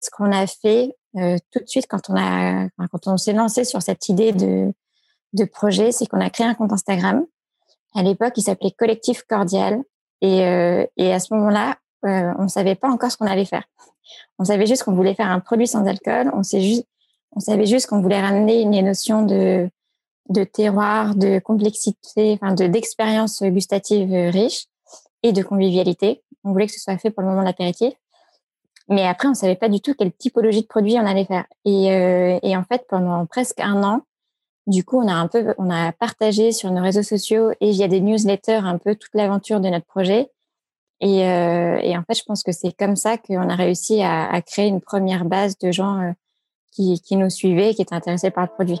ce qu'on a fait tout de suite quand on a quand on s'est lancé sur cette idée de de projet, c'est qu'on a créé un compte Instagram. À l'époque, il s'appelait Collectif Cordial. Et, euh, et à ce moment-là, euh, on savait pas encore ce qu'on allait faire. On savait juste qu'on voulait faire un produit sans alcool. On sait juste, on savait juste qu'on voulait ramener les notions de de terroir, de complexité, enfin de d'expérience gustative riche et de convivialité. On voulait que ce soit fait pour le moment de l'apéritif. Mais après, on savait pas du tout quelle typologie de produit on allait faire. Et, euh, et en fait, pendant presque un an, du coup, on a un peu, on a partagé sur nos réseaux sociaux et via des newsletters un peu toute l'aventure de notre projet. Et, euh, et, en fait, je pense que c'est comme ça qu'on a réussi à, créer une première base de gens euh, qui, qui nous suivaient qui étaient intéressés par le produit.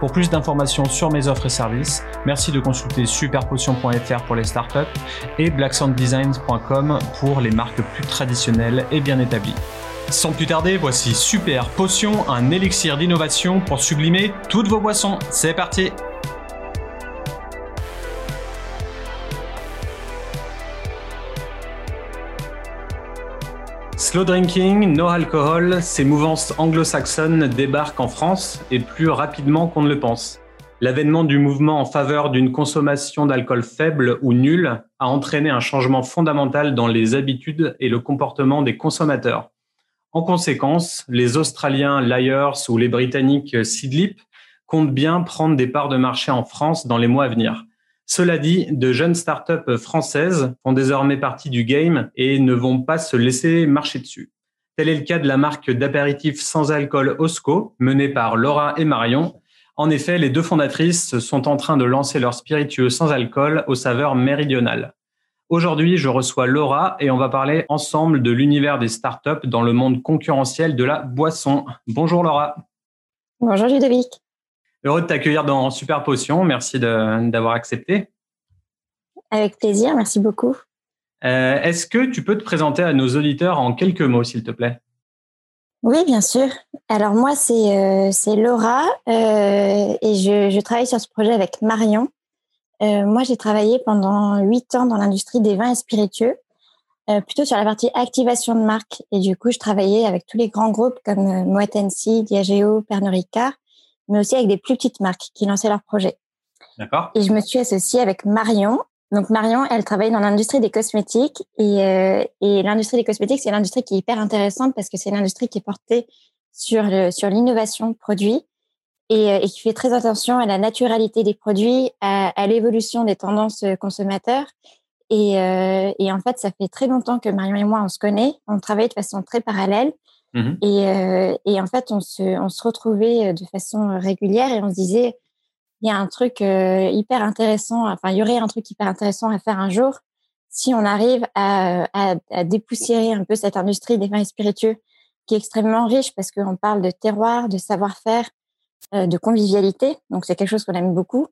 Pour plus d'informations sur mes offres et services, merci de consulter superpotion.fr pour les startups et blacksounddesigns.com pour les marques plus traditionnelles et bien établies. Sans plus tarder, voici Super Potion, un élixir d'innovation pour sublimer toutes vos boissons. C'est parti Slow drinking, no alcohol, ces mouvances anglo-saxonnes débarquent en France et plus rapidement qu'on ne le pense. L'avènement du mouvement en faveur d'une consommation d'alcool faible ou nulle a entraîné un changement fondamental dans les habitudes et le comportement des consommateurs. En conséquence, les Australiens Lyers ou les Britanniques Sidlip comptent bien prendre des parts de marché en France dans les mois à venir. Cela dit, de jeunes startups françaises font désormais partie du game et ne vont pas se laisser marcher dessus. Tel est le cas de la marque d'apéritifs sans alcool Osco, menée par Laura et Marion. En effet, les deux fondatrices sont en train de lancer leur spiritueux sans alcool aux saveurs méridionales. Aujourd'hui, je reçois Laura et on va parler ensemble de l'univers des startups dans le monde concurrentiel de la boisson. Bonjour Laura. Bonjour Ludovic. Heureux de t'accueillir dans Super Potion. Merci d'avoir accepté. Avec plaisir, merci beaucoup. Euh, est-ce que tu peux te présenter à nos auditeurs en quelques mots, s'il te plaît? Oui, bien sûr. Alors moi, c'est euh, Laura euh, et je, je, travaille sur ce projet avec Marion. moi, j'ai travaillé pendant huit ans dans l'industrie des vins et spiritueux, plutôt sur la partie activation de marque. Et du coup, je travaillais avec tous les grands groupes comme Moet Hennessy, Diageo, Pernod Ricard mais aussi avec des plus petites marques qui lançaient leurs projets. D'accord. Et je me suis associée avec Marion. Donc Marion, elle travaille dans l'industrie des cosmétiques et, euh, et l'industrie des cosmétiques, c'est l'industrie qui est hyper intéressante parce que c'est l'industrie qui est portée sur le, sur l'innovation produit et, euh, et, qui fait très attention à la naturalité des produits, à, à l'évolution des tendances euh, consommateurs. Et, euh, et en fait, ça fait très longtemps que Marion et moi on se connaît, on travaille de façon très parallèle. Mmh et, en fait, on se, retrouvait de façon régulière et on se disait, il y a un truc hyper intéressant, enfin, il y aurait un truc hyper intéressant à faire un jour si on arrive à, dépoussiérer un peu cette industrie des vins spiritueux qui est extrêmement riche parce qu'on parle de terroir, de savoir-faire, de convivialité. Donc, c'est quelque chose qu'on aime beaucoup.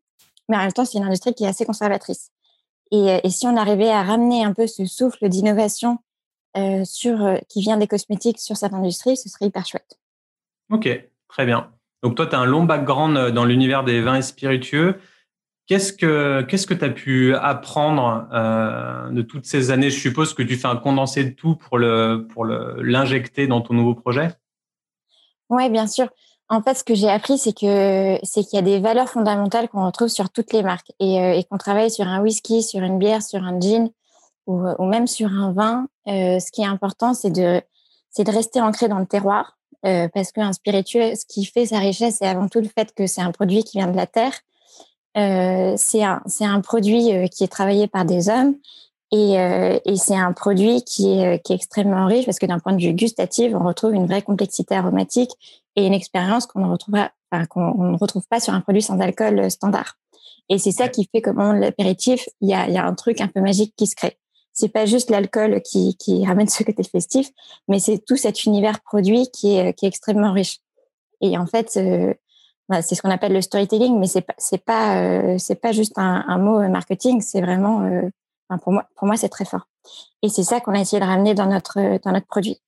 Mais en même temps, c'est une industrie qui est assez conservatrice. Et si on arrivait à ramener un peu ce souffle d'innovation euh, sur, euh, qui vient des cosmétiques sur cette industrie, ce serait hyper chouette. Ok, très bien. Donc toi, tu as un long background euh, dans l'univers des vins et spiritueux. Qu'est-ce que qu'est-ce que tu as pu apprendre euh, de toutes ces années? Je suppose que tu fais un condensé de tout pour le pour l'injecter dans ton nouveau projet. Oui, bien sûr. En fait, ce que j'ai appris, c'est que c'est qu'il y a des valeurs fondamentales qu'on retrouve sur toutes les marques et, et qu'on travaille sur un whisky, sur une bière, sur un gin, ou, ou même sur un vin, euh, ce qui est important, c'est de, c'est de rester ancré dans le terroir, euh, parce qu'un spiritueux, ce qui fait sa richesse, c'est avant tout le fait que c'est un produit qui vient de la terre. Euh, c'est un, c'est un produit euh, qui est travaillé par des hommes et, euh, et c'est un produit qui est, qui est extrêmement riche parce que d'un point de vue gustatif, on retrouve une vraie complexité aromatique et une expérience qu'on ne retrouvera, enfin, qu'on ne retrouve pas sur un produit sans alcool standard. Et c'est ça qui fait que moment l'apéritif, il y a, il y a un truc un peu magique qui se crée c'est pas juste l'alcool qui, ramène ce côté festif, mais c'est tout cet univers produit qui est, extrêmement riche. Et en fait, euh, c'est ce qu'on appelle le storytelling, mais c'est pas c'est pas juste un, mot marketing, c'est vraiment pour moi pour moi c'est très fort. Et c'est ça qu'on a essayé de ramener dans notre dans notre produit.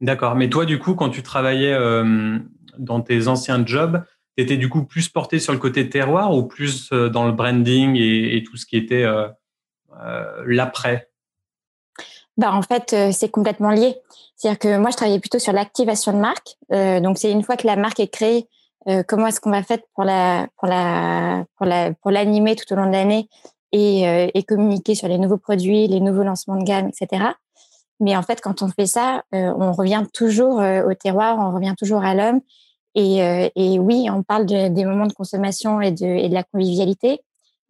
D'accord. Mais toi, du coup, quand tu travaillais dans tes anciens jobs, tu étais du coup plus porté sur le côté terroir ou plus dans le branding et, tout ce qui était l'après? Bah, en fait, c'est complètement lié. C'est-à-dire que moi, je travaillais plutôt sur l'activation de marque. donc, c'est une fois que la marque est créée, comment est-ce qu'on va faire pour la pour la pour la pour l'animer tout au long de l'année et, et communiquer sur les nouveaux produits, les nouveaux lancements de gamme, etc. Mais en fait, quand on fait ça, on revient toujours au terroir, on revient toujours à l'homme. Et, et, oui, on parle des moments de consommation et de, et de la convivialité,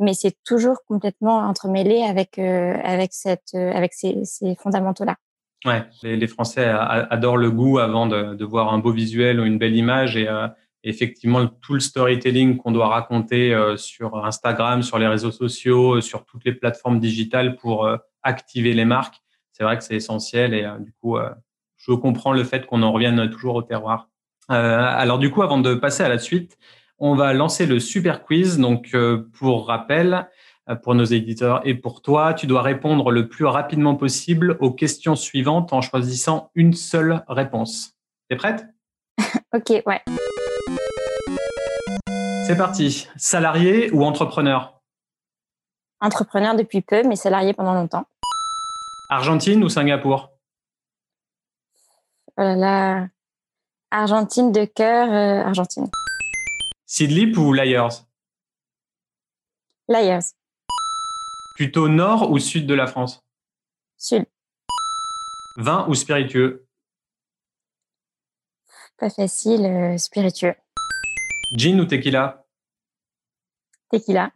mais c'est toujours complètement entremêlé avec avec cette avec ces, fondamentaux là. Ouais, les, Français adorent le goût avant de, de, voir un beau visuel ou une belle image et effectivement tout le storytelling qu'on doit raconter sur Instagram, sur les réseaux sociaux, sur toutes les plateformes digitales pour activer les marques, c'est vrai que c'est essentiel et du coup je comprends le fait qu'on en revienne toujours au terroir. alors du coup, avant de passer à la suite, on va lancer le super quiz. Donc, euh, pour rappel, euh, pour nos éditeurs et pour toi, tu dois répondre le plus rapidement possible aux questions suivantes en choisissant une seule réponse. T'es prête? Ok, ouais. C'est parti. Salarié ou entrepreneur? Entrepreneur depuis peu, mais salarié pendant longtemps. Argentine ou Singapour? Oh là là. Argentine de cœur, euh, Argentine. Seedlip ou Liars? Liars. Plutôt nord ou sud de la France? Sud. Vin ou spiritueux? Pas facile, euh, spiritueux. Gin ou tequila? Tequila.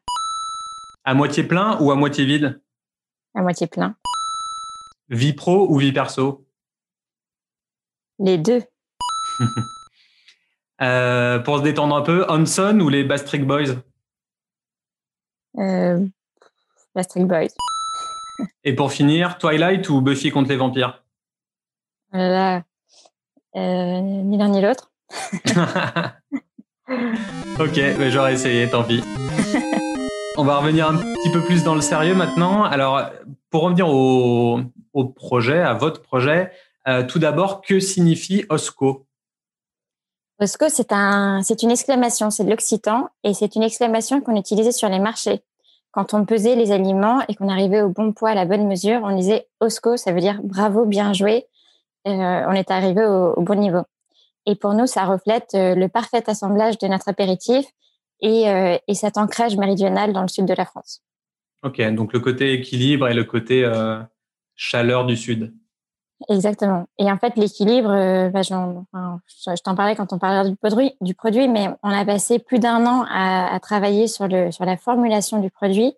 À moitié plein ou à moitié vide? À moitié plein. Vie pro ou vie perso? Les deux. Euh, pour se détendre un peu, Hanson ou les Bastric Boys? Euh, Bastric Boys. Et pour finir, Twilight ou Buffy contre les vampires? Euh, Ni l'un ni l'autre. ok, mais j'aurais essayé, tant pis. On va revenir un petit peu plus dans le sérieux maintenant. Alors, pour revenir au, projet, à votre projet, tout d'abord, que signifie OSCO? Osco, c'est un, c'est une exclamation, c'est de l'occitan et c'est une exclamation qu'on utilisait sur les marchés. Quand on pesait les aliments et qu'on arrivait au bon poids, à la bonne mesure, on disait Osco, ça veut dire bravo, bien joué, euh, on est arrivé au, bon niveau. Et pour nous, ça reflète euh, le parfait assemblage de notre apéritif et, euh, et cet ancrage méridional dans le sud de la France. Ok, donc le côté équilibre et le côté chaleur du sud. Exactement. Et en fait, l'équilibre, euh, bah, je, t'en parlais quand on parlait du produit, du produit, mais on a passé plus d'un an à, travailler sur, le, sur la formulation du produit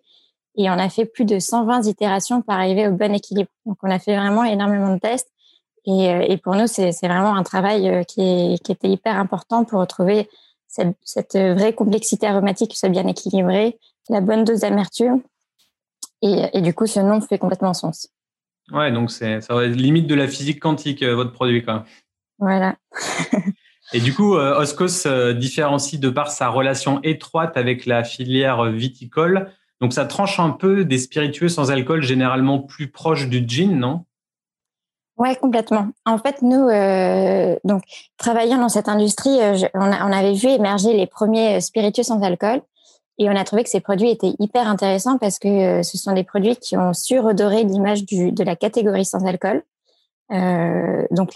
et on a fait plus de 120 itérations pour arriver au bon équilibre. Donc, on a fait vraiment énormément de tests et, euh, et pour nous, c'est vraiment un travail euh, qui, qui, était hyper important pour retrouver cette, vraie complexité aromatique qui soit bien équilibrée, la bonne dose d'amertume. Et du coup, ce nom fait complètement sens. Ouais, donc c'est ça va être limite de la physique quantique euh, votre produit quoi. Voilà. Et du coup, euh, Oscos se différencie de par sa relation étroite avec la filière viticole. Donc ça tranche un peu des spiritueux sans alcool généralement plus proches du gin, non? Ouais, complètement. En fait, nous, euh, donc travaillant dans cette industrie, on, on, avait vu émerger les premiers spiritueux sans alcool. Et on a trouvé que ces produits étaient hyper intéressants parce que euh, ce sont des produits qui ont su redorer l'image de la catégorie sans alcool. Euh, donc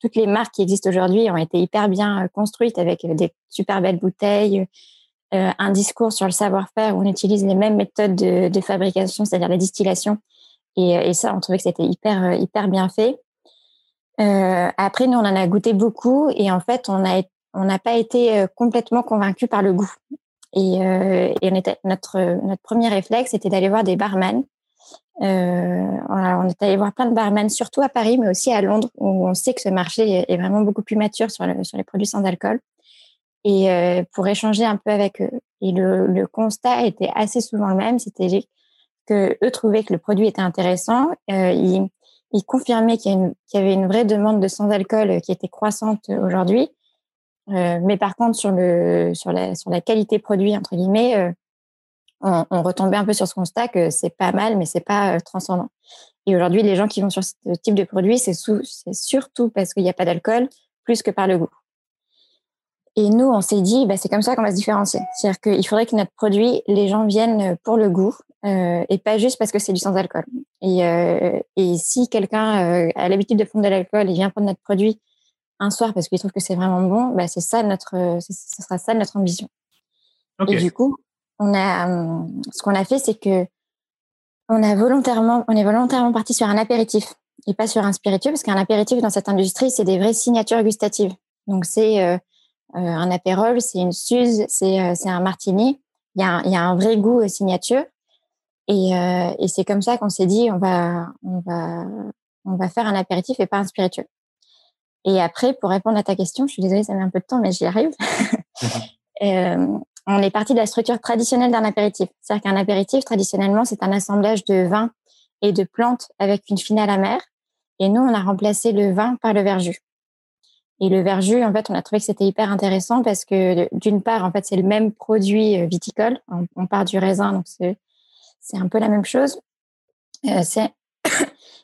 toutes les marques qui existent aujourd'hui ont été hyper bien euh, construites avec des super belles bouteilles, un discours sur le savoir-faire où on utilise les mêmes méthodes de, fabrication, c'est-à-dire la distillation. Et, ça, on trouvait que c'était hyper hyper bien fait. Après, nous, on en a goûté beaucoup et en fait, on a on n'a pas été complètement convaincu par le goût. Et, euh, était, notre, premier réflexe, c'était d'aller voir des barman. Euh, on est allé voir plein de barman, surtout à Paris, mais aussi à Londres, où on sait que ce marché est vraiment beaucoup plus mature sur, le, sur les produits sans alcool. Et euh, pour échanger un peu avec eux. Et le, constat était assez souvent le même, c'était que eux trouvaient que le produit était intéressant. Ils, confirmaient qu'il y, y, avait une vraie demande de sans alcool qui était croissante aujourd'hui mais par contre, sur, le, sur, la, sur la qualité produit, entre guillemets, on, on, retombait un peu sur ce constat que c'est pas mal, mais c'est pas transcendant. Et aujourd'hui, les gens qui vont sur ce type de produit, c'est surtout parce qu'il n'y a pas d'alcool, plus que par le goût. Et nous, on s'est dit, bah, c'est comme ça qu'on va se différencier. C'est-à-dire qu'il faudrait que notre produit, les gens viennent pour le goût euh, et pas juste parce que c'est du sans alcool. Et, euh, et si quelqu'un euh, a l'habitude de prendre de l'alcool et vient prendre notre produit un soir parce qu'il trouve que c'est vraiment bon, bah, c'est ça notre, ce sera ça notre ambition. Et du coup, on a, ce qu'on a fait, c'est que on a volontairement, on est volontairement parti sur un apéritif et pas sur un spiritueux parce qu'un apéritif dans cette industrie, c'est des vraies signatures gustatives. Donc c'est euh, un apérole, c'est une suze, c'est euh, un martini. Il y, a un, il y a un vrai goût signature. Et, euh, et c'est comme ça qu'on s'est dit, on va, on, va, on va faire un apéritif et pas un spiritueux. Et après, pour répondre à ta question, je suis désolée, ça met un peu de temps, mais j'y arrive. euh, on est parti de la structure traditionnelle d'un apéritif. C'est-à-dire qu'un apéritif, traditionnellement, c'est un assemblage de vin et de plantes avec une finale amère. Et nous, on a remplacé le vin par le verjus. Et le verjus, en fait, on a trouvé que c'était hyper intéressant parce que d'une part, en fait, c'est le même produit euh, viticole. On, part du raisin, donc c'est c'est un peu la même chose. Euh, c'est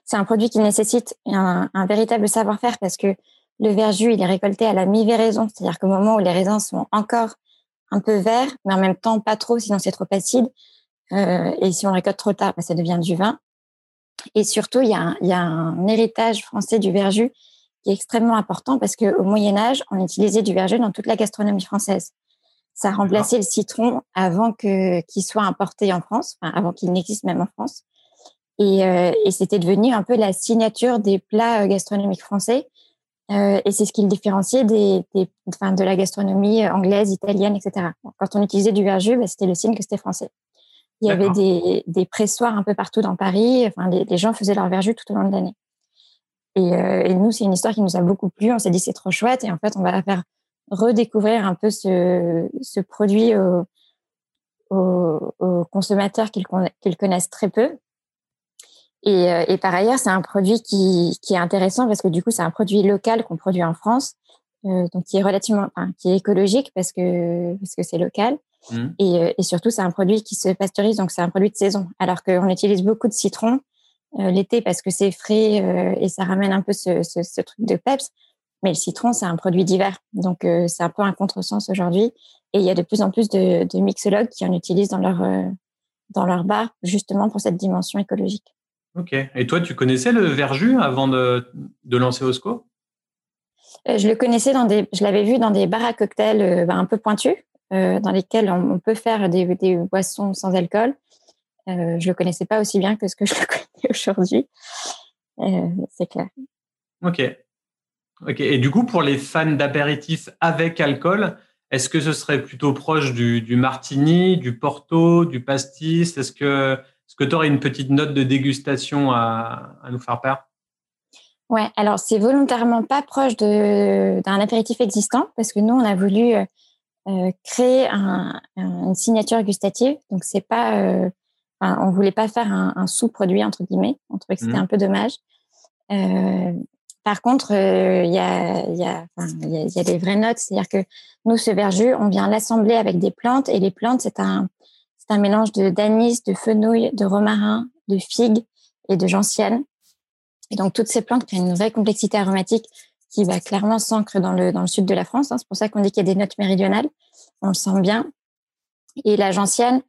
c'est un produit qui nécessite un, un véritable savoir-faire parce que le verjus, il est récolté à la mi-véraison, c'est-à-dire qu'au moment où les raisins sont encore un peu verts, mais en même temps pas trop, sinon c'est trop acide. Euh, et si on récolte trop tard, bah, ça devient du vin. Et surtout, il y, a un, il y a un héritage français du verjus qui est extrêmement important parce qu'au Moyen Âge, on utilisait du verger dans toute la gastronomie française. Ça a remplacé le citron avant que qu'il soit importé en France, enfin, avant qu'il n'existe même en France. Et, euh, et c'était devenu un peu la signature des plats euh, gastronomiques français. Euh, et c'est ce qui le différenciait des, des, enfin, de la gastronomie anglaise, italienne, etc. Quand on utilisait du verjus, bah, c'était le signe que c'était français. Il y avait des, des pressoirs un peu partout dans Paris. Enfin, les, les gens faisaient leur verjus tout au long de l'année. Et, euh, et nous, c'est une histoire qui nous a beaucoup plu. On s'est dit c'est trop chouette et en fait, on va faire redécouvrir un peu ce, ce produit aux, aux, aux consommateurs qu'ils qu connaissent très peu. Et, euh, et, par ailleurs, c'est un produit qui, qui, est intéressant parce que du coup, c'est un produit local qu'on produit en France, euh, donc qui est relativement, enfin, qui est écologique parce que parce que c'est local. Mmh. Et, euh, et, surtout, c'est un produit qui se pasteurise, donc c'est un produit de saison. Alors qu'on utilise beaucoup de citron, euh, l'été parce que c'est frais euh, et ça ramène un peu ce, ce, ce, truc de peps. Mais le citron, c'est un produit d'hiver. Donc, euh, c'est un peu un contresens aujourd'hui. Et il y a de plus en plus de, de mixologues qui en utilisent dans leur, dans leur bar, justement pour cette dimension écologique. Ok. Et toi, tu connaissais le verjus avant de, de lancer Osco? Je le connaissais dans des, je l'avais vu dans des bars à cocktails bah, un peu pointus, dans lesquels on, on peut faire des, des, boissons sans alcool. Euh, je le connaissais pas aussi bien que ce que je le connais aujourd'hui. Euh, c'est clair. Ok. Ok. Et du coup, pour les fans d'apéritifs avec alcool, est-ce que ce serait plutôt proche du, du martini, du porto, du pastis? Est-ce que est-ce que tu aurais une petite note de dégustation à, à nous faire part? Ouais, alors c'est volontairement pas proche d'un apéritif existant parce que nous on a voulu euh, créer un, une signature gustative. Donc c'est pas euh, on voulait pas faire un, un sous-produit entre guillemets. On trouvait que c'était mmh. un peu dommage. Euh, par contre, il y, a, y, a, y, a, y, a, des vraies notes, c'est-à-dire que nous, ce verjus, on vient l'assembler avec des plantes, et les plantes, c'est un, c'est un mélange de d'anis, de fenouil, de romarin, de figue et de gentiane. Et donc, toutes ces plantes qui ont une vraie complexité aromatique qui va clairement s'ancre dans le, dans le sud de la France. Hein. C'est pour ça qu'on dit qu'il y a des notes méridionales. On le sent bien. Et la gentiane,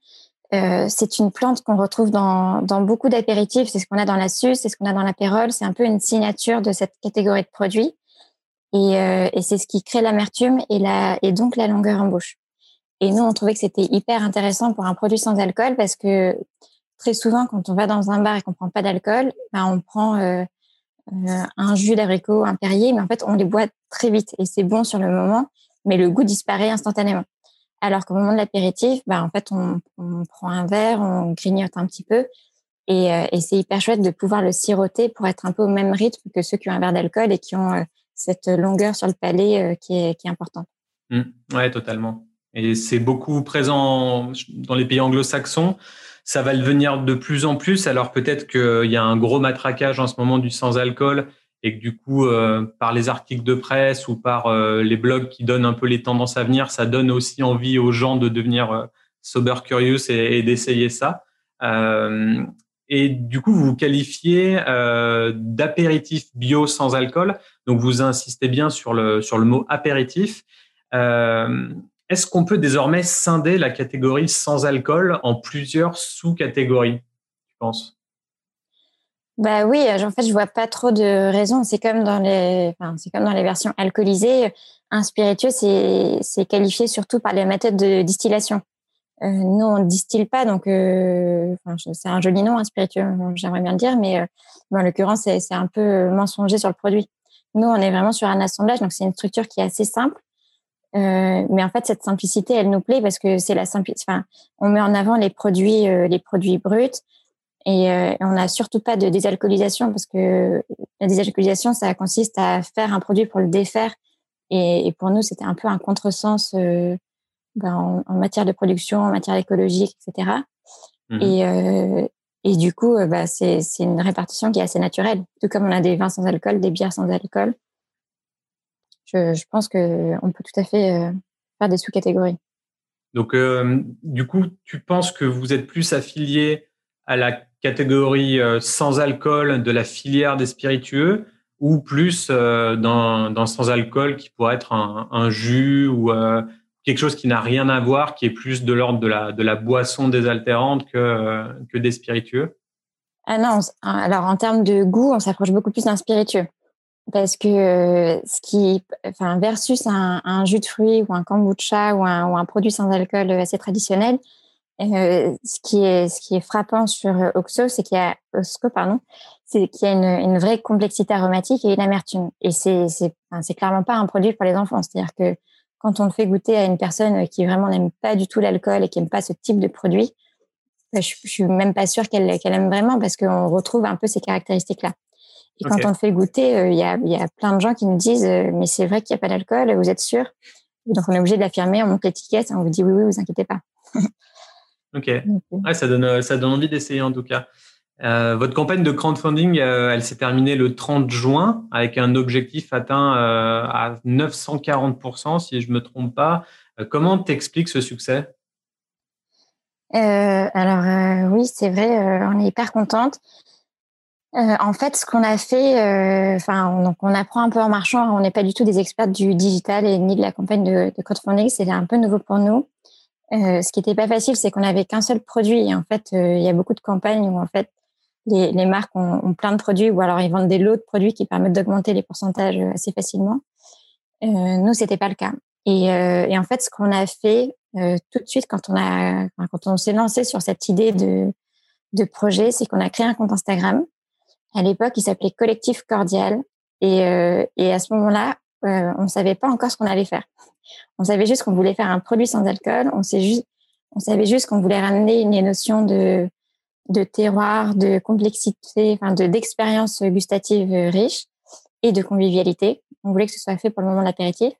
euh, c'est une plante qu'on retrouve dans, dans beaucoup d'apéritifs. C'est ce qu'on a dans la suce, c'est ce qu'on a dans l'apérole. C'est un peu une signature de cette catégorie de produits. Et, euh, et c'est ce qui crée l'amertume et, la, et donc la longueur en bouche. Et nous, on trouvait que c'était hyper intéressant pour un produit sans alcool parce que très souvent, quand on va dans un bar et qu'on prend pas d'alcool, ben, on prend euh, euh un jus d'abricot, un Perrier, mais en fait, on les boit très vite et c'est bon sur le moment, mais le goût disparaît instantanément. Alors qu'au moment de l'apéritif, bah, en fait, on, prend un verre, on grignote un petit peu. Et, euh, et c'est hyper chouette de pouvoir le siroter pour être un peu au même rythme que ceux qui ont un verre d'alcool et qui ont cette longueur sur le palais qui, est, qui est importante. Mmh, ouais, totalement. Et c'est beaucoup présent dans les pays anglo-saxons. Ça va le devenir de plus en plus. Alors peut-être qu'il y a un gros matraquage en ce moment du sans-alcool et que du coup, par les articles de presse ou par les blogs qui donnent un peu les tendances à venir, ça donne aussi envie aux gens de devenir sober curious et, d'essayer ça. et du coup, vous vous qualifiez d'apéritif bio sans alcool. Donc, vous insistez bien sur le, sur le mot apéritif. Est-ce qu'on peut désormais scinder la catégorie sans alcool en plusieurs sous-catégories, tu penses? Bah oui, en fait, je vois pas trop de raisons. C'est comme dans les, enfin, c'est comme dans les versions alcoolisées. Un spiritueux, c'est, c'est qualifié surtout par les méthodes de distillation. Euh, nous, on distille pas, donc euh, c'est un joli nom, un spiritueux, j'aimerais bien le dire, mais euh, en l'occurrence, c'est, c'est un peu mensonger sur le produit. Nous, on est vraiment sur un assemblage, donc c'est une structure qui est assez simple euh, mais en fait, cette simplicité, elle nous plaît parce que c'est la simplicité. Enfin, on met en avant les produits, euh, les produits bruts, et, euh, on n'a surtout pas de désalcoolisation parce que la désalcoolisation, ça consiste à faire un produit pour le défaire. Et, et pour nous, c'était un peu un contresens ben, en, en, matière de production, en matière écologique, etc. Mmh. Et, et du coup, bah, c'est une répartition qui est assez naturelle. Tout comme on a des vins sans alcool, des bières sans alcool je, pense qu'on peut tout à fait euh, faire des sous-catégories. Donc, euh, du coup, tu penses que vous êtes plus affilié à la catégorie euh, sans alcool de la filière des spiritueux ou plus dans, sans alcool qui pourrait être un, jus ou quelque chose qui n'a rien à voir, qui est plus de l'ordre de la, de la boisson désaltérante que, que des spiritueux? Ah non, alors en termes de goût, on s'approche beaucoup plus d'un spiritueux parce que euh, ce qui, enfin, versus un, jus de fruits ou un kombucha ou un, produit sans alcool assez traditionnel, euh, ce qui est frappant sur Oxo, c'est qu'il y a Oxo, pardon, c'est qu'il y a une, vraie complexité aromatique et une amertume. Et c'est c'est clairement pas un produit pour les enfants. C'est-à-dire que quand on le fait goûter à une personne qui vraiment n'aime pas du tout l'alcool et qui aime pas ce type de produit, je, je suis même pas sûre qu'elle qu'elle aime vraiment parce qu'on retrouve un peu ces caractéristiques-là. Et quand on fait goûter, euh, il y, a, y, a, plein de gens qui nous disent euh, Mais c'est vrai qu'il n'y a pas d'alcool, vous êtes sûr? Donc on est obligé de l'affirmer, on monte l'étiquette et on vous dit Oui, oui, vous inquiétez pas. ok. Ouais, ça, donne, ça donne envie d'essayer en tout cas. Euh, votre campagne de crowdfunding, euh, elle s'est terminée le 30 juin avec un objectif atteint euh, à 940%, si je me trompe pas. comment t'expliques ce succès? Alors oui, c'est vrai, on est hyper contente. Euh, en fait, ce qu'on a fait, euh, enfin, donc on apprend un peu en marchant. On n'est pas du tout des experts du digital et ni de la campagne de, de crowdfunding. C'était un peu nouveau pour nous. Euh, ce qui n'était pas facile, c'est qu'on n'avait qu'un seul produit. Et en fait, il y a beaucoup de campagnes où en fait les, les marques ont, ont, plein de produits ou alors ils vendent des lots de produits qui permettent d'augmenter les pourcentages assez facilement. nous, c'était pas le cas. Et, et, en fait, ce qu'on a fait tout de suite quand on a, quand on s'est lancé sur cette idée de, de projet, c'est qu'on a créé un compte Instagram à l'époque, il s'appelait Collectif Cordial. Et, euh, à ce moment-là, euh, on ne savait pas encore ce qu'on allait faire. On savait juste qu'on voulait faire un produit sans alcool. On, savait juste qu'on voulait ramener une notion de, terroir, de complexité, enfin de d'expérience gustative riche et de convivialité. On voulait que ce soit fait pour le moment de l'apéritif.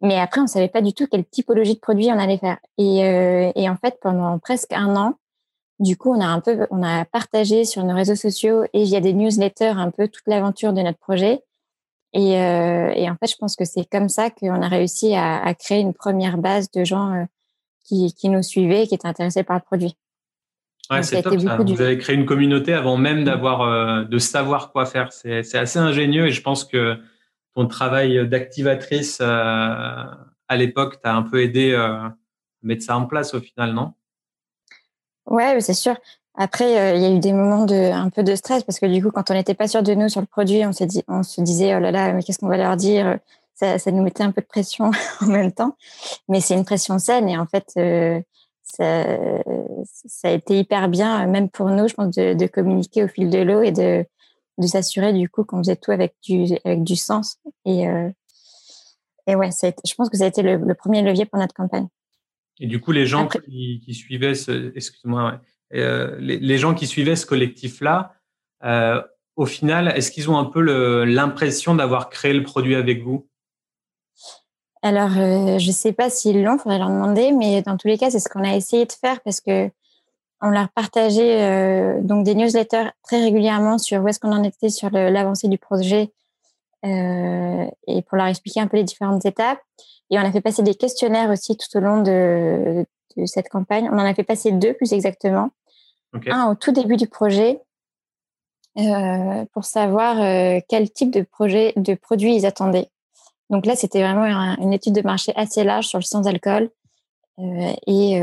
Mais après, on savait pas du tout quelle typologie de produit on allait faire. Euh, et en fait, pendant presque un an, du coup, on a un peu, on a partagé sur nos réseaux sociaux et via des newsletters un peu toute l'aventure de notre projet. Et, euh, et, en fait, je pense que c'est comme ça qu'on a réussi à, à, créer une première base de gens euh, qui, qui, nous suivaient et qui étaient intéressés par le produit. Ouais, c'est top ça. Vous avez créé une communauté avant même d'avoir, euh, de savoir quoi faire. C'est assez ingénieux et je pense que ton travail d'activatrice euh, à l'époque t'a un peu aidé à mettre ça en place au final, non? Ouais, c'est sûr. Après, euh, il y a eu des moments de un peu de stress parce que du coup, quand on n'était pas sûr de nous sur le produit, on, dit, on se disait oh là là, mais qu'est-ce qu'on va leur dire? Ça, nous mettait un peu de pression en même temps. Mais c'est une pression saine et en fait, euh, ça, ça, a été hyper bien, même pour nous, je pense, de, communiquer au fil de l'eau et de, s'assurer du coup qu'on faisait tout avec du, avec du sens. Et, euh, et ouais, ça je pense que ça a été le premier levier pour notre campagne. Et du coup, les gens qui, qui, suivaient ce, excuse-moi, euh, les, les, gens qui suivaient ce collectif-là, euh, au final, est-ce qu'ils ont un peu l'impression d'avoir créé le produit avec vous? Alors, euh, je ne sais pas s'ils l'ont, faudrait leur demander, mais dans tous les cas, c'est ce qu'on a essayé de faire parce que on leur partageait donc des newsletters très régulièrement sur où est-ce qu'on en était sur l'avancée du projet et pour leur expliquer un peu les différentes étapes. Et on a fait passer des questionnaires aussi tout au long de, de cette campagne. On en a fait passer deux plus exactement. Un au tout début du projet euh, pour savoir euh, quel type de projet, de produit ils attendaient. Donc là, c'était vraiment une étude de marché assez large sur le sans-alcool euh, et,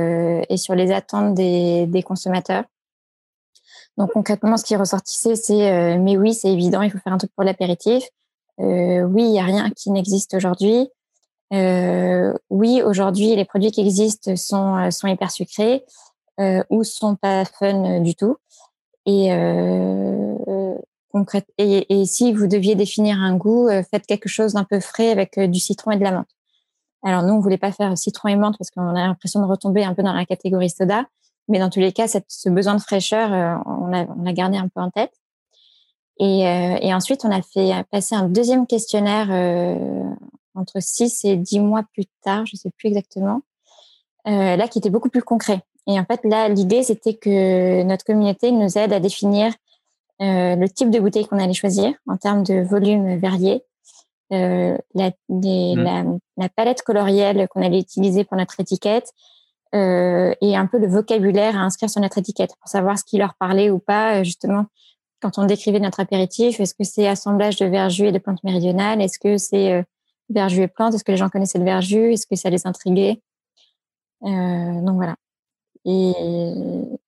et, sur les attentes des, des, consommateurs. Donc concrètement, ce qui ressortissait, c'est mais oui, c'est évident, il faut faire un truc pour l'apéritif. oui, il n'y a rien qui n'existe aujourd'hui. Oui, aujourd'hui, les produits qui existent sont, sont hyper sucrés ou sont pas fun du tout. Et, euh, et, et, si vous deviez définir un goût, euh, faites quelque chose d'un peu frais avec euh, du citron et de la menthe. Alors nous, on voulait pas faire citron et menthe parce qu'on a l'impression de retomber un peu dans la catégorie soda, mais dans tous les cas, ce besoin de fraîcheur, euh, on l'a on a gardé un peu en tête. Et, et, ensuite, on a fait passer un deuxième questionnaire entre 6 et 10 mois plus tard, je sais plus exactement, là qui était beaucoup plus concret. Et en fait, là, l'idée, c'était que notre communauté nous aide à définir euh, le type de bouteille qu'on allait choisir en termes de volume varié, euh, la, mmh. la, la, palette colorielle qu'on allait utiliser pour notre étiquette euh, et un peu le vocabulaire à inscrire sur notre étiquette pour savoir ce qui leur parlait ou pas, justement, quand on décrivait notre apéritif. Est-ce que c'est assemblage de verjus et de plantes méridionales? Est-ce que c'est verjus et plantes Est-ce que les gens connaissaient le verjus? Est-ce que ça les intriguait? Euh, Donc voilà. Et,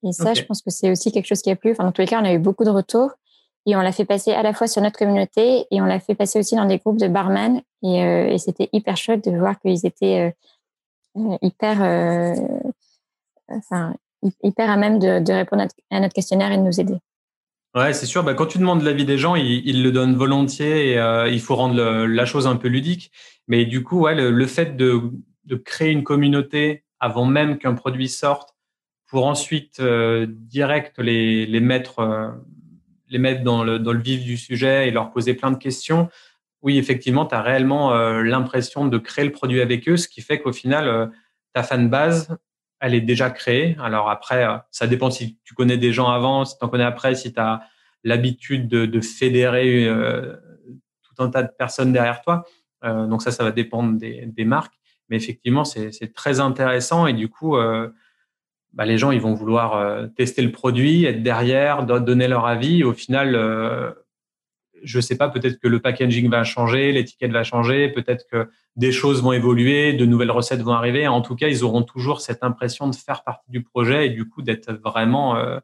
et ça, je pense que c'est aussi quelque chose qui a plu. Enfin, dans tous les cas, on a eu beaucoup de retours et on l'a fait passer à la fois sur notre communauté et on l'a fait passer aussi dans des groupes de barman. Et, euh, et c'était hyper chouette de voir qu'ils étaient euh, hyper, enfin, hyper à même de, de, répondre à notre questionnaire et de nous aider. Ouais, c'est sûr. Bah, quand tu demandes l'avis des gens, ils, le donnent volontiers et euh, il faut rendre la chose un peu ludique. Mais du coup, ouais, le, fait de, de créer une communauté avant même qu'un produit sorte pour ensuite euh, direct les, les mettre euh, les mettre dans le, dans le vif du sujet et leur poser plein de questions. Oui, effectivement, tu as réellement l'impression de créer le produit avec eux, ce qui fait qu'au final, ta fan base, elle est déjà créée. Alors après, ça dépend si tu connais des gens avant, si tu en connais après, si tu as l'habitude de, de fédérer tout un tas de personnes derrière toi. donc ça, ça va dépendre des, des marques. Mais effectivement, c'est très intéressant et du coup, bah, les gens ils vont vouloir euh, tester le produit, être derrière, donner leur avis. Au final, euh, je sais pas, peut-être que le packaging va changer, l'étiquette va changer, peut-être que des choses vont évoluer, de nouvelles recettes vont arriver. En tout cas, ils auront toujours cette impression de faire partie du projet et du coup d'être vraiment euh,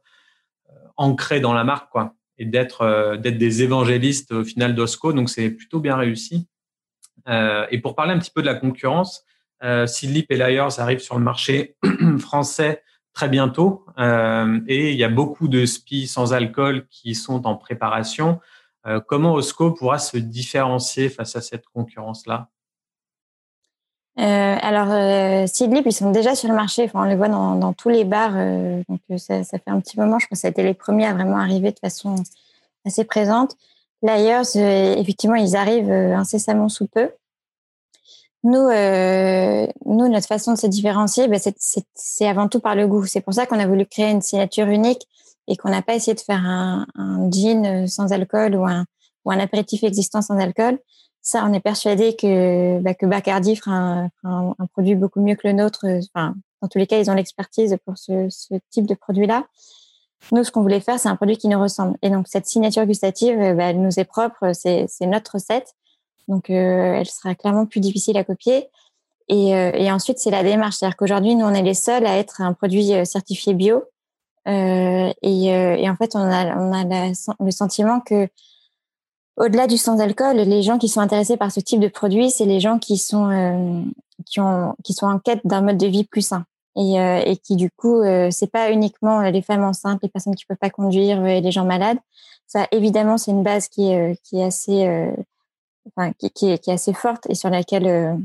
ancrés dans la marque, quoi, et d'être euh, d'être des évangélistes au final d'Osco. Donc c'est plutôt bien réussi. Euh, et pour parler un petit peu de la concurrence, euh, Sidlip et Lyers arrivent sur le marché français très bientôt. Euh, et il y a beaucoup de SPI sans alcool qui sont en préparation. Euh, comment Osco pourra se différencier face à cette concurrence-là? Euh, alors, euh, ils sont déjà sur le marché. Enfin, on les voit dans, tous les bars. Euh, donc, euh, ça, fait un petit moment. Je pense que ça a été les premiers à vraiment arriver de façon assez présente. D'ailleurs, effectivement, ils arrivent incessamment sous peu. Nous, euh, nous, notre façon de se différencier, ben, c'est avant tout par le goût. C'est pour ça qu'on a voulu créer une signature unique et qu'on n'a pas essayé de faire un, un gin sans alcool ou un, ou un apéritif existant sans alcool. Ça, on est persuadé que, bah, que Bacardi fera un, un, produit beaucoup mieux que le nôtre. Enfin, dans tous les cas, ils ont l'expertise pour ce, ce, type de produit-là. Nous, ce qu'on voulait faire, c'est un produit qui nous ressemble. Et donc, cette signature gustative, bah, elle nous est propre. C'est notre recette. Donc, euh, elle sera clairement plus difficile à copier. Et, euh, et ensuite, c'est la démarche. C'est-à-dire qu'aujourd'hui, nous, on est les seuls à être un produit euh, certifié bio. Euh, et, et, en fait, on a, le sentiment que, au-delà du sans-alcool, les gens qui sont intéressés par ce type de produit, c'est les gens qui sont, euh, qui, ont, qui sont en quête d'un mode de vie plus sain. Et, euh, qui, du coup, euh, c'est pas uniquement les femmes enceintes, les personnes qui peuvent pas conduire les gens malades. Ça, évidemment, c'est une base qui est, assez enfin, qui, est, assez forte et sur laquelle euh,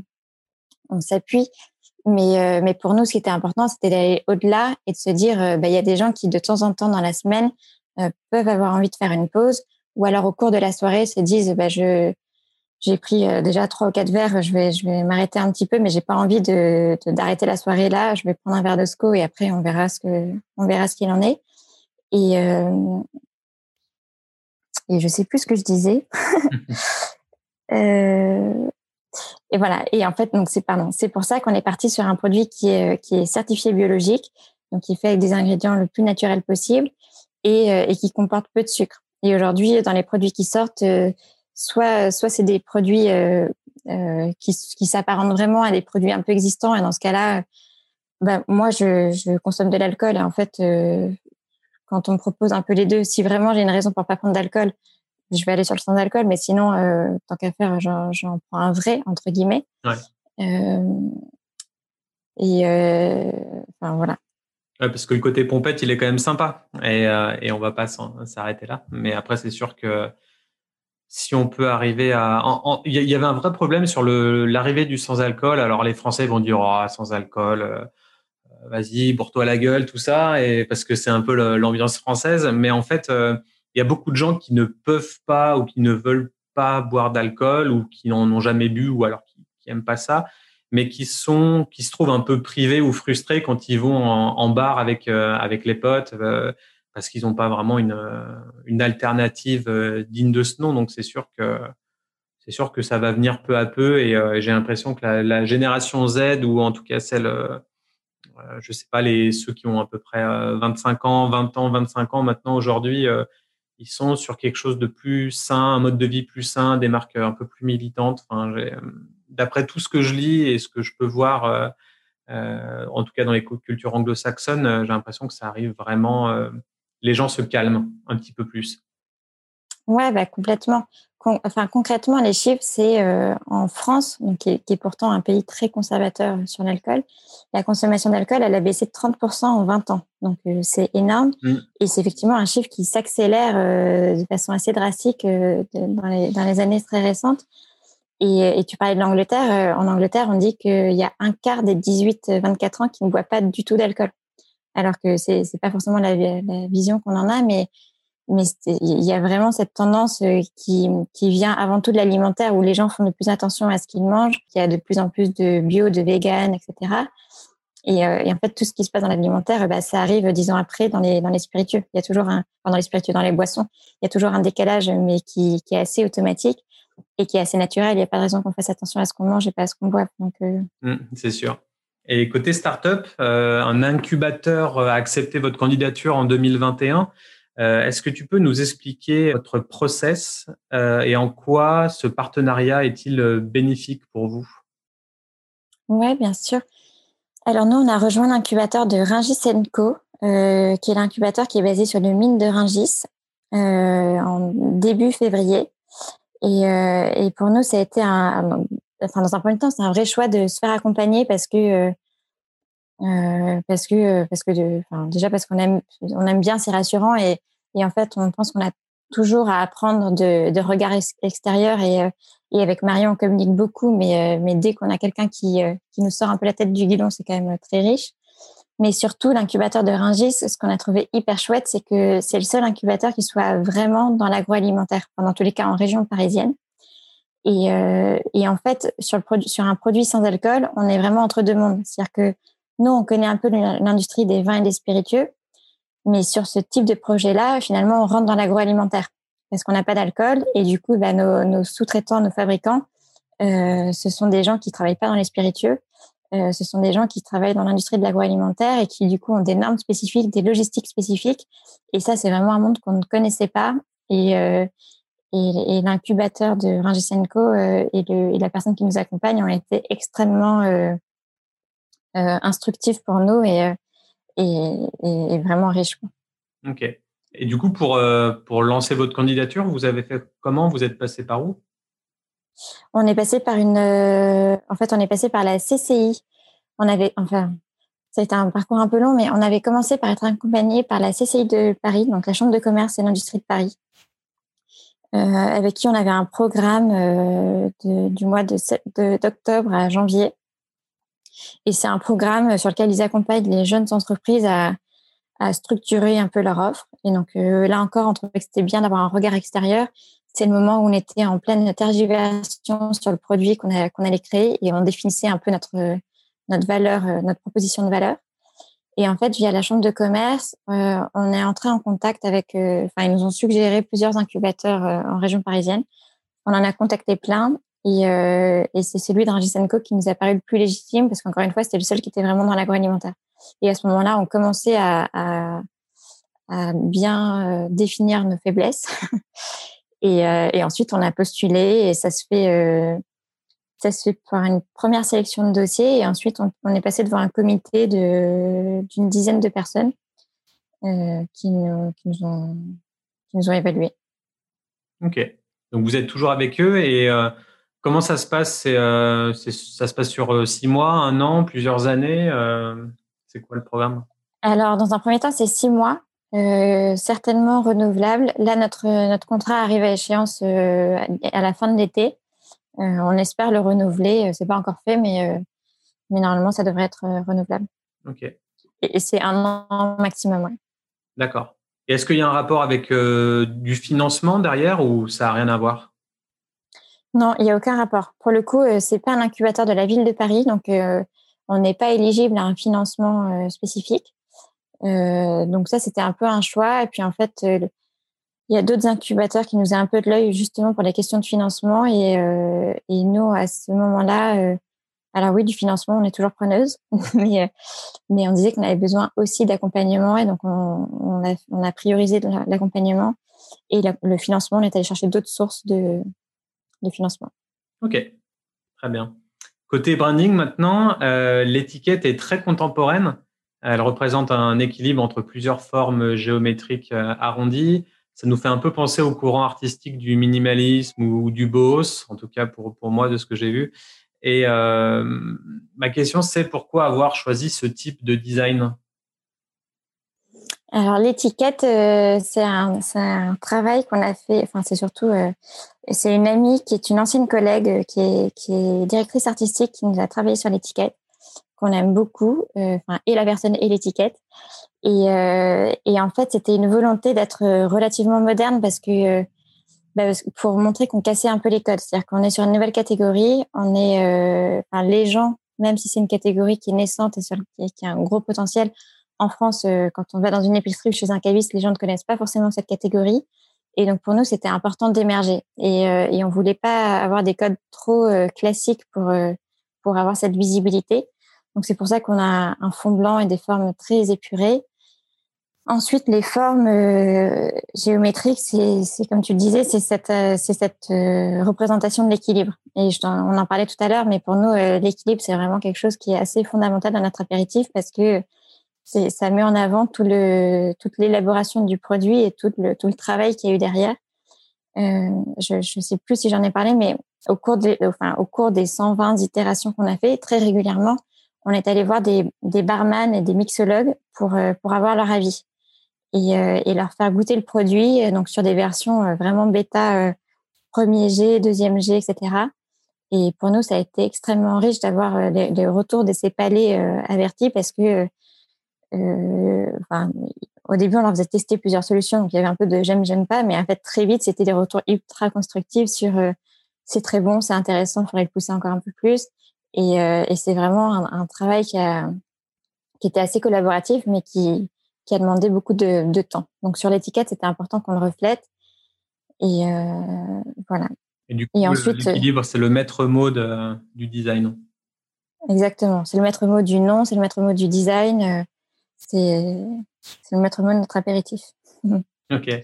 on s'appuie. Mais, euh, mais pour nous, ce qui était important, c'était d'aller au-delà et de se dire, euh, bah, il y a des gens qui, de temps en temps dans la semaine, peuvent avoir envie de faire une pause, ou alors au cours de la soirée se disent, bah, je j'ai pris déjà trois ou quatre verres. Je vais, je vais m'arrêter un petit peu, mais j'ai pas envie de, d'arrêter la soirée là. Je vais prendre un verre de SCO et après on verra ce que, on verra ce qu'il en est. Et et je sais plus ce que je disais. euh, et voilà. Et en fait, donc c'est pour ça qu'on est parti sur un produit qui est est certifié biologique, donc qui est fait avec des ingrédients le plus naturel possible et, et qui comporte peu de sucre. Et aujourd'hui, dans les produits qui sortent, euh, soit c'est des produits euh, euh, qui, s'apparentent vraiment à des produits un peu existants. Et dans ce cas-là, ben, moi, je, consomme de l'alcool. Et en fait, quand on me propose un peu les deux, si vraiment j'ai une raison pour pas prendre d'alcool, je vais aller sur le sans alcool, mais sinon, euh, tant qu'à faire, j'en prends un vrai, entre guillemets. Ouais. Euh, et euh, enfin, voilà. Ouais, parce que le côté pompette, il est quand même sympa. Et, et on va pas s'arrêter là. Mais après, c'est sûr que si on peut arriver à. Il y avait un vrai problème sur l'arrivée du sans alcool. Alors, les Français vont dire oh, sans alcool euh, vas-y, bourre-toi la gueule, tout ça, et parce que c'est un peu l'ambiance française. Mais en fait, euh, il y a beaucoup de gens qui ne peuvent pas ou qui ne veulent pas boire d'alcool ou qui n'en ont jamais bu ou alors qui, qui aiment pas ça, mais qui sont, qui se trouvent un peu privés ou frustrés quand ils vont en, bar avec euh, avec les potes euh, parce qu'ils n'ont pas vraiment une une alternative digne de ce nom. Donc c'est sûr que c'est sûr que ça va venir peu à peu et, j'ai l'impression que la, la, génération Z ou en tout cas celle euh, je sais pas, les, ceux qui ont à peu près 25 euh, ans, 20 ans, 25 ans maintenant aujourd'hui, euh, ils sont sur quelque chose de plus sain, un mode de vie plus sain, des marques un peu plus militantes. Enfin, d'après tout ce que je lis et ce que je peux voir, euh, en tout cas dans les cultures anglo-saxonnes, j'ai l'impression que ça arrive vraiment. les gens se calment un petit peu plus. Ouais, bah, complètement enfin, concrètement, les chiffres, c'est euh, en France, donc, qui, est, pourtant un pays très conservateur sur l'alcool, la consommation d'alcool, elle a baissé de 30% en 20 ans. Donc, euh, c'est énorme. Mm. Et c'est effectivement un chiffre qui s'accélère euh, de façon assez drastique dans les, dans, les, années très récentes. Et, et tu parlais de l'Angleterre. en Angleterre, on dit qu'il y a un quart des 18-24 ans qui ne boit pas du tout d'alcool. Alors que c'est n'est pas forcément la, la vision qu'on en a, mais mais il y a vraiment cette tendance euh, qui, qui vient avant tout de l'alimentaire où les gens font de plus attention à ce qu'ils mangent, qu'il y a de plus en plus de bio, de vegan, etc. Et, euh, et, en fait, tout ce qui se passe dans l'alimentaire, bah, ça arrive dix ans après dans les, dans les spiritueux. Il y a toujours un, dans les spiritueux, dans les boissons, il y a toujours un décalage, mais qui, qui est assez automatique et qui est assez naturel. Il n'y a pas de raison qu'on fasse attention à ce qu'on mange et pas à ce qu'on boit. Donc, euh... Mmh, c'est sûr. Et côté startup, euh, un incubateur a accepté votre candidature en 2021. Euh, est-ce que tu peux nous expliquer votre process euh, et en quoi ce partenariat est-il euh, bénéfique pour vous? Oui, bien sûr. Alors nous, on a rejoint l'incubateur de Ringis Co, qui est l'incubateur qui est basé sur le mine de Ringis en début février. Et, pour nous, ça a été un, enfin dans un premier temps, c'est un vrai choix de se faire accompagner parce que parce que parce que déjà parce qu'on aime on aime bien c'est rassurant et et en fait, on pense qu'on a toujours à apprendre de, de regards extérieurs et, euh, et avec Marion, on communique beaucoup, mais, euh, mais dès qu'on a quelqu'un qui, euh, qui nous sort un peu la tête du guidon, c'est quand même très riche. Mais surtout, l'incubateur de Ringis, ce qu'on a trouvé hyper chouette, c'est que c'est le seul incubateur qui soit vraiment dans l'agroalimentaire, dans tous les cas en région parisienne. Et, euh, et en fait, sur, le produit, sur un produit sans alcool, on est vraiment entre deux mondes. C'est-à-dire que nous, on connaît un peu l'industrie des vins et des spiritueux, mais sur ce type de projet-là, finalement, on rentre dans l'agroalimentaire parce qu'on n'a pas d'alcool et du coup, bah, nos, sous-traitants, nos fabricants, euh, ce sont des gens qui travaillent pas dans les spiritueux. Euh, ce sont des gens qui travaillent dans l'industrie de l'agroalimentaire et qui du coup ont des normes spécifiques, des logistiques spécifiques. Et ça, c'est vraiment un monde qu'on ne connaissait pas. Et, euh, l'incubateur de le, et la personne qui nous accompagne ont été extrêmement euh, euh instructifs pour nous et et, vraiment riche. Ok. Et du coup, pour, euh, pour lancer votre candidature, vous avez fait comment? Vous êtes passé par où? On est passé par une. Euh, en fait, on est passé par la CCI. On avait, enfin, ça a été un parcours un peu long, mais on avait commencé par être accompagné par la CCI de Paris, donc la Chambre de commerce et l'industrie de Paris, euh, avec qui on avait un programme du mois d'octobre à janvier et c'est un programme sur lequel ils accompagnent les jeunes entreprises à, structurer un peu leur offre. Et donc euh, là encore, on trouvait que c'était bien d'avoir un regard extérieur. c'est le moment où on était en pleine tergiversation sur le produit qu'on allait créer et on définissait un peu notre valeur, notre proposition de valeur. Et en fait, via la chambre de commerce, euh, on est entré en contact avec, euh, enfin, ils nous ont suggéré plusieurs incubateurs euh, en région parisienne. On en a contacté plein et, et c'est celui de Co qui nous a paru le plus légitime parce qu'encore une fois, c'était le seul qui était vraiment dans l'agroalimentaire. Et à ce moment-là, on commençait à, à, bien définir nos faiblesses. et, et, ensuite, on a postulé et ça se fait ça se fait par une première sélection de dossiers et ensuite on, est passé devant un comité d'une dizaine de personnes euh, qui, nous, qui, nous ont, qui nous ont évalués. Ok. Donc vous êtes toujours avec eux et euh, comment ça se passe? C'est, euh, Ça se passe sur six mois, un an, plusieurs années C'est quoi le programme? Alors dans un premier temps c'est six mois. certainement renouvelable. Là, notre, notre contrat arrive à échéance à la fin de l'été. Euh, on espère le renouveler. Euh, c'est pas encore fait, mais, euh, mais normalement, ça devrait être renouvelable. Ok. Et, c'est un an maximum. D'accord. Et est-ce qu'il y a un rapport avec du financement derrière ou ça n'a rien à voir? Non, il n'y a aucun rapport. Pour le coup, ce c'est pas un incubateur de la ville de Paris, donc on n'est pas éligible à un financement spécifique. donc ça, c'était un peu un choix. Et puis en fait, il y a d'autres incubateurs qui nous ont un peu de l'œil justement pour les questions de financement. Et, euh, nous, à ce moment-là, euh, alors oui, du financement, on est toujours preneuse, mais, euh, mais on disait qu'on avait besoin aussi d'accompagnement et donc on, on, a, on a priorisé l'accompagnement et le financement, on est allé chercher d'autres sources de, de financement. Ok, très bien. Côté branding maintenant, euh, l'étiquette est très contemporaine. Elle représente un équilibre entre plusieurs formes géométriques euh, arrondies, ça nous fait un peu penser au courant artistique du minimalisme ou, du boss, en tout cas pour, pour moi de ce que j'ai vu. Et euh, ma question, c'est pourquoi avoir choisi ce type de design? Alors l'étiquette, euh, c'est un, travail qu'on a fait. Enfin, c'est surtout, euh, c'est une amie qui est une ancienne collègue qui est, qui est directrice artistique qui nous a travaillé sur l'étiquette qu'on aime beaucoup, enfin et la personne et l'étiquette. Et, euh, et en fait, c'était une volonté d'être euh, relativement moderne parce que, euh, bah, pour montrer qu'on cassait un peu les codes. C'est-à-dire qu'on est sur une nouvelle catégorie. On est, euh, enfin, les gens, même si c'est une catégorie qui est naissante et sur, qui, a un gros potentiel, en France, quand on va dans une épicerie ou chez un caviste, les gens ne connaissent pas forcément cette catégorie. Et donc pour nous, c'était important d'émerger. Et, et on voulait pas avoir des codes trop classiques pour pour avoir cette visibilité. Donc c'est pour ça qu'on a un fond blanc et des formes très épurées Ensuite, les formes euh, géométriques, c'est comme tu le disais, c'est cette, euh, cette euh, représentation de l'équilibre. Et on en parlait tout à l'heure, mais pour nous, l'équilibre, c'est vraiment quelque chose qui est assez fondamental dans notre apéritif parce que ça met en avant tout le, toute l'élaboration du produit et tout le, le travail qu'il y a eu derrière. je ne sais plus si j'en ai parlé, mais au cours, des, enfin, au cours des 120 itérations qu'on a fait, très régulièrement, on est allé voir des, des barman et des mixologues pour, pour avoir leur avis et, euh, et, leur faire goûter le produit, euh, donc sur des versions euh, vraiment bêta, premier G, deuxième G, etc. Et pour nous, ça a été extrêmement riche d'avoir les, les, retours de ces palais avertis parce que, enfin, au début, on leur faisait tester plusieurs solutions, donc il y avait un peu de j'aime, j'aime pas, mais en fait, très vite, c'était des retours ultra constructifs sur c'est très bon, c'est intéressant, il faudrait le pousser encore un peu plus. Et, et c'est vraiment un, un travail qui, a, qui était assez collaboratif, mais qui, qui a demandé beaucoup de, temps. Donc sur l'étiquette, c'était important qu'on le reflète. Et euh, voilà. Et du coup, l'équilibre, c'est le maître mot du design. Exactement. C'est le maître mot du nom, c'est le maître mot du design. Euh, c'est le maître mot de notre apéritif. ok.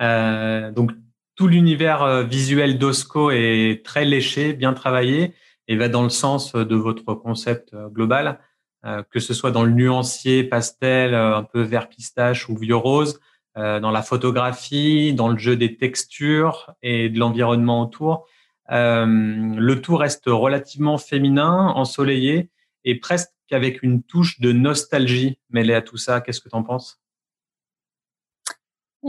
Euh, donc tout l'univers visuel d'Osco est très léché, bien travaillé et va dans le sens de votre concept global. Euh, que ce soit dans le nuancier pastel, euh, un peu vert pistache ou vieux rose, euh, dans la photographie, dans le jeu des textures et de l'environnement autour. le tout reste relativement féminin, ensoleillé et presque avec une touche de nostalgie mêlée à tout ça. Qu'est-ce que tu en penses?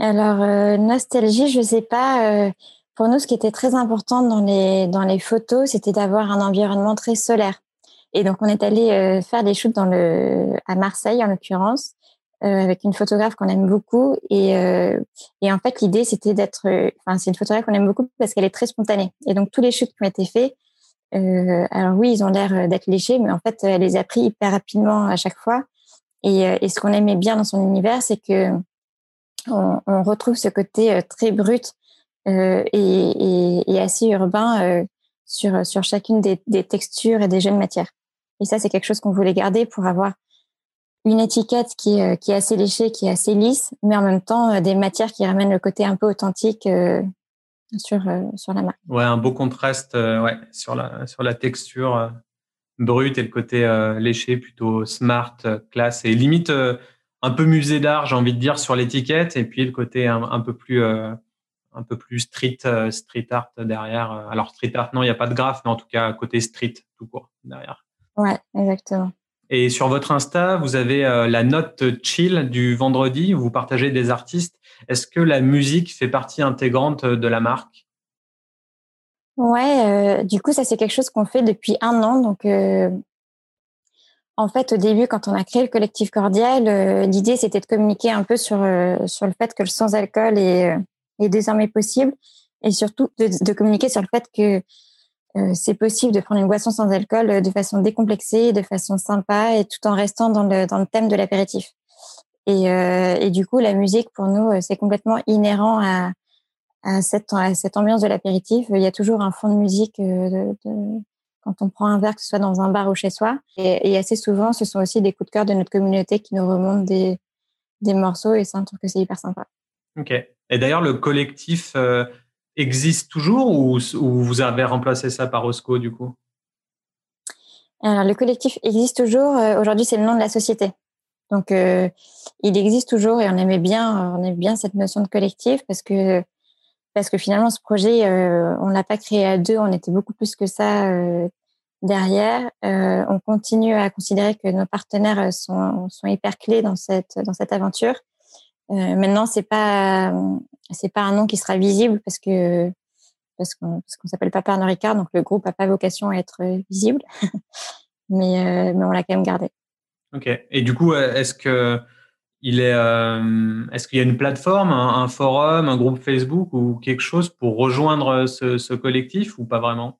Alors, nostalgie, je sais pas. pour nous, ce qui était très important dans les, dans les photos, c'était d'avoir un environnement très solaire. Et donc, on est allé euh, faire des shoots à Marseille, en l'occurrence, avec une photographe qu'on aime beaucoup. Et, et en fait, l'idée, c'était d'être. Enfin, c'est une photographe qu'on aime beaucoup parce qu'elle est très spontanée. Et donc, tous les shoots qui ont été faits, alors oui, ils ont l'air d'être léchés, mais en fait, elle les a pris hyper rapidement à chaque fois. Et, et ce qu'on aimait bien dans son univers, c'est que on, on, retrouve ce côté très brut et, et, et, assez urbain sur, sur chacune des, des, textures et des jeunes matières. Et ça, c'est quelque chose qu'on voulait garder pour avoir une étiquette qui qui est assez léchée, qui est assez lisse, mais en même temps des matières qui ramènent le côté un peu authentique sur, sur la marque. Ouais, un beau contraste ouais, sur, la, sur la texture brute et le côté léché, plutôt smart, classe et limite un peu musée d'art, j'ai envie de dire, sur l'étiquette, et puis le côté un, un peu plus un peu plus street, euh, street art derrière. Alors, street art, non, il n'y a pas de graphe, mais en tout cas, côté street, tout court, derrière. Ouais, exactement. Et sur votre Insta, vous avez euh, la note chill du vendredi où vous partagez des artistes. Est-ce que la musique fait partie intégrante de la marque? Ouais, euh, du coup, ça, c'est quelque chose qu'on fait depuis un an. Donc, en fait, au début, quand on a créé le collectif Cordial, l'idée, c'était de communiquer un peu sur, le fait que le sans-alcool est désormais possible et surtout de, communiquer sur le fait que euh, c'est possible de prendre une boisson sans alcool euh, de façon décomplexée, de façon sympa et tout en restant dans le thème de l'apéritif. Et, euh, et, du coup, la musique, pour nous, c'est complètement inhérent à, à, cette, à cette ambiance de l'apéritif. Il y a toujours un fond de musique de, de, quand on prend un verre, que ce soit dans un bar ou chez soi. Et, et, assez souvent, ce sont aussi des coups de cœur de notre communauté qui nous remontent des, des morceaux et ça, on trouve que c'est hyper sympa. Ok. Et d'ailleurs, le collectif euh, existe toujours ou, vous avez remplacé ça par Osco du coup? Alors, le collectif existe toujours. Euh, aujourd'hui, c'est le nom de la société. Donc, euh, il existe toujours et on aimait bien, on aimait bien cette notion de collectif parce que parce que finalement, ce projet, on l'a pas créé à deux, on était beaucoup plus que ça derrière. on continue à considérer que nos partenaires sont, sont hyper clés dans cette dans cette aventure euh, maintenant, c'est pas c'est pas un nom qui sera visible parce que parce qu'on parce qu'on s'appelle pas Pernod Ricard, donc le groupe a pas vocation à être visible, mais euh, mais on l'a quand même gardé. Ok. Et du coup, est-ce que il est euh, est-ce qu'il y a une plateforme, un, forum, un groupe Facebook ou quelque chose pour rejoindre ce, ce collectif ou pas vraiment?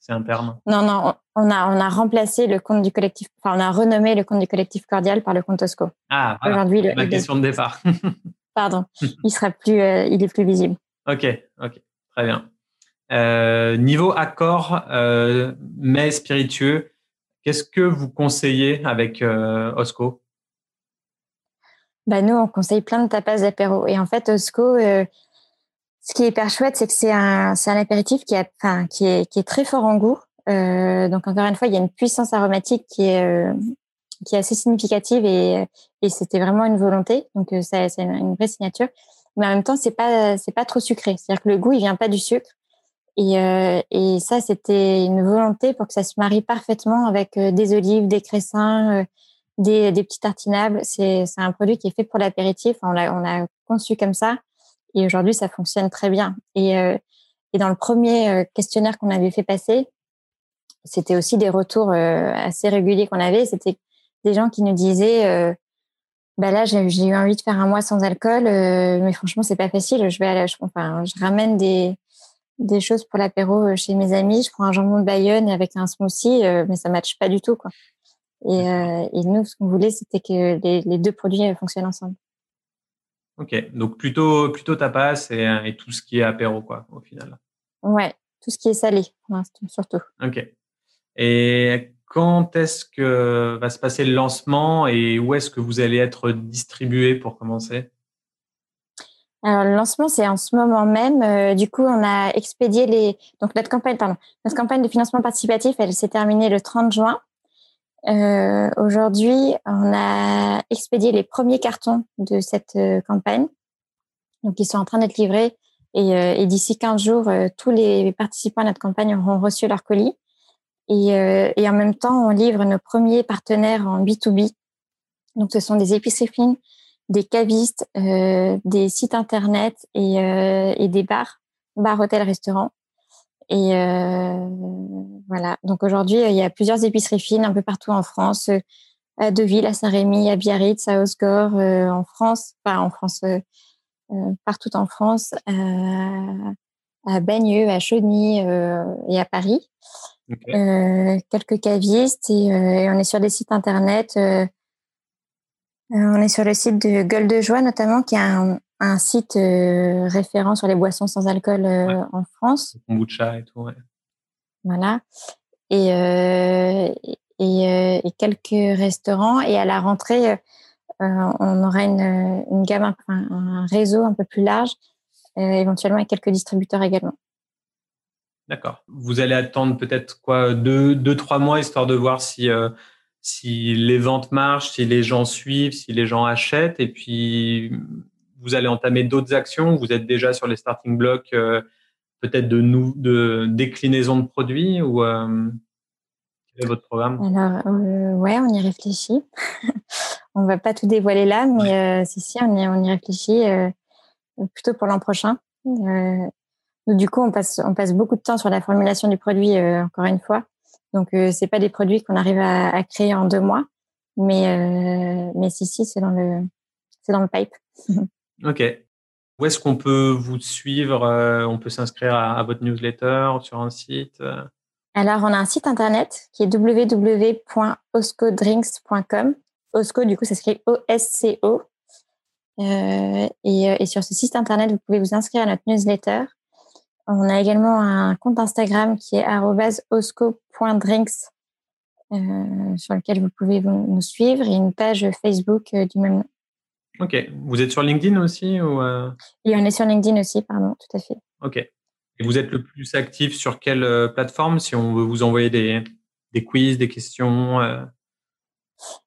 C'est interne Non, non, on a, on a remplacé le compte du collectif, enfin, on a renommé le compte du collectif Cordial par le compte Osco. Ah, voilà. Aujourd'hui, le, ma question de départ. Pardon, il sera plus, euh, il est plus visible. Ok, ok, très bien. Euh, niveau accord, euh, mais spiritueux, qu'est-ce que vous conseillez avec euh, Osco? Bah nous, on conseille plein de tapas d'apéro. Et en fait, Osco, euh, ce qui est hyper chouette, c'est que c'est un, c'est un apéritif qui, a, enfin, qui, est, qui est très fort en goût. Euh, donc encore une fois, il y a une puissance aromatique qui est euh, qui est assez significative et, et c'était vraiment une volonté. Donc c'est une vraie signature. Mais en même temps, c'est pas c'est pas trop sucré. C'est-à-dire que le goût, il vient pas du sucre. Et, euh, et ça, c'était une volonté pour que ça se marie parfaitement avec des olives, des cressins, des, des petits tartinables. C'est un produit qui est fait pour l'apéritif. On l'a conçu comme ça. Et aujourd'hui, ça fonctionne très bien. Et, et dans le premier questionnaire qu'on avait fait passer, c'était aussi des retours euh, assez réguliers qu'on avait. C'était des gens qui nous disaient euh, bah là j'ai eu envie de faire un mois sans alcool, euh, mais franchement c'est pas facile. Je vais aller, je, enfin, je ramène des des choses pour l'apéro chez mes amis. Je prends un jambon de Bayonne avec un smoothie, mais ça matche pas du tout quoi. Et, et nous ce qu'on voulait c'était que les, les, deux produits fonctionnent ensemble. Ok, donc plutôt plutôt tapas et, et tout ce qui est apéro quoi au final. Ouais, tout ce qui est salé surtout. Ok. Et quand est-ce que va se passer le lancement et où est-ce que vous allez être distribué pour commencer? Alors, le lancement, c'est en ce moment même. Euh, du coup, on a expédié les. Donc, notre campagne, pardon, notre campagne de financement participatif, elle s'est terminée le 30 juin. Euh, Aujourd'hui, on a expédié les premiers cartons de cette euh, campagne. Donc, ils sont en train d'être livrés. Et, euh, et d'ici 15 jours, tous les participants à notre campagne auront reçu leur colis. Et, euh, et, en même temps, on livre nos premiers partenaires en B2B. Donc, ce sont des épiceries fines, des cavistes, euh, des sites internet et, euh, et des bars, bars, hôtels, restaurants. Et euh, voilà. Donc aujourd'hui, il y a plusieurs épiceries fines un peu partout en France, à Deauville, à Saint-Rémy, à Biarritz, à Osgore, en France, pas en France, partout en France, à Bagneux, à Chauny et à Paris. quelques cavistes et, on est sur des sites internet. On est sur le site de Gueule de Joie notamment, qui est un, un site référent sur les boissons sans alcool en France. Kombucha et tout, ouais. Voilà. Et, euh, et, et, quelques restaurants. Et à la rentrée, euh, on aura une, une gamme, un, réseau un peu plus large, euh, éventuellement avec quelques distributeurs également. D'accord. Vous allez attendre peut-être quoi deux, deux, trois mois histoire de voir si si les ventes marchent, si les gens suivent, si les gens achètent, et puis vous allez entamer d'autres actions. Vous êtes déjà sur les starting blocks peut-être de, nous, de déclinaison de produits ou euh, quel est votre programme? Alors, euh, ouais, on y réfléchit. on va pas tout dévoiler là, mais euh, si, si, on y, on y réfléchit plutôt pour l'an prochain. du coup, on passe, on passe beaucoup de temps sur la formulation du produit, encore une fois. Donc, c'est pas des produits qu'on arrive à, à, créer en deux mois, mais, mais si, si, c'est dans le, c'est dans le pipe. ok. Où est-ce qu'on peut vous suivre euh, On peut s'inscrire à, votre newsletter sur un site euh? Alors, on a un site internet qui est www.oscodrinks.com. Osco, du coup, ça s'écrit O-S-C-O. Euh, et, sur ce site internet, vous pouvez vous inscrire à notre newsletter. On a également un compte Instagram qui est osco.drinks sur lequel vous pouvez nous suivre et une page Facebook du même nom. Ok. Vous êtes sur LinkedIn aussi ou euh? Et on est sur LinkedIn aussi, pardon, tout à fait. Ok. Et vous êtes le plus actif sur quelle euh, plateforme si on veut vous envoyer des, des quiz, des questions euh?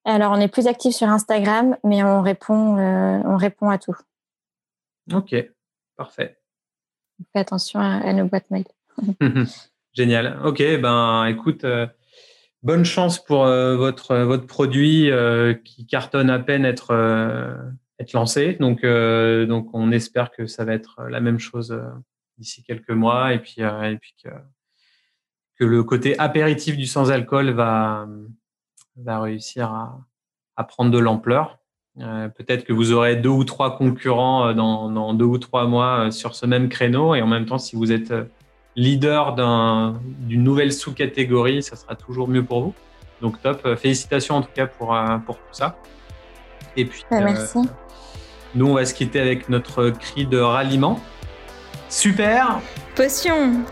Alors, on est plus actif sur Instagram, mais on répond, on répond à tout. Ok, parfait. Faites attention à, nos boîtes mail. Génial. Ok, ben écoute, bonne chance pour votre, votre produit qui cartonne à peine être être lancé. Donc, euh, donc, on espère que ça va être la même chose euh, d'ici quelques mois et puis, euh, et puis que, que le côté apéritif du sans-alcool va, va réussir à, à prendre de l'ampleur. Peut-être que vous aurez deux ou trois concurrents dans, dans deux ou trois mois sur ce même créneau et en même temps, si vous êtes leader d'une nouvelle sous-catégorie, ça sera toujours mieux pour vous. Donc top, félicitations en tout cas pour, pour tout ça. Et puis, merci. Nous, on va se quitter avec notre cri de ralliement. Super Potion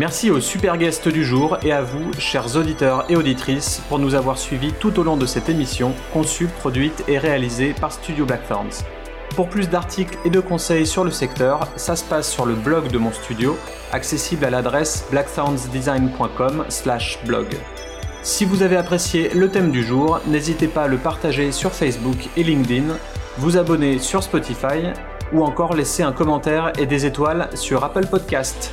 Merci aux super guests du jour et à vous, chers auditeurs et auditrices, pour nous avoir suivis tout au long de cette émission, conçue, produite et réalisée par Studio Blackthorns. Pour plus d'articles et de conseils sur le secteur, ça se passe sur le blog de mon studio, accessible à l'adresse blackthornsdesign.com/blog. Si vous avez apprécié le thème du jour, n'hésitez pas à le partager sur Facebook et LinkedIn, vous abonner sur Spotify ou encore laisser un commentaire et des étoiles sur Apple Podcast.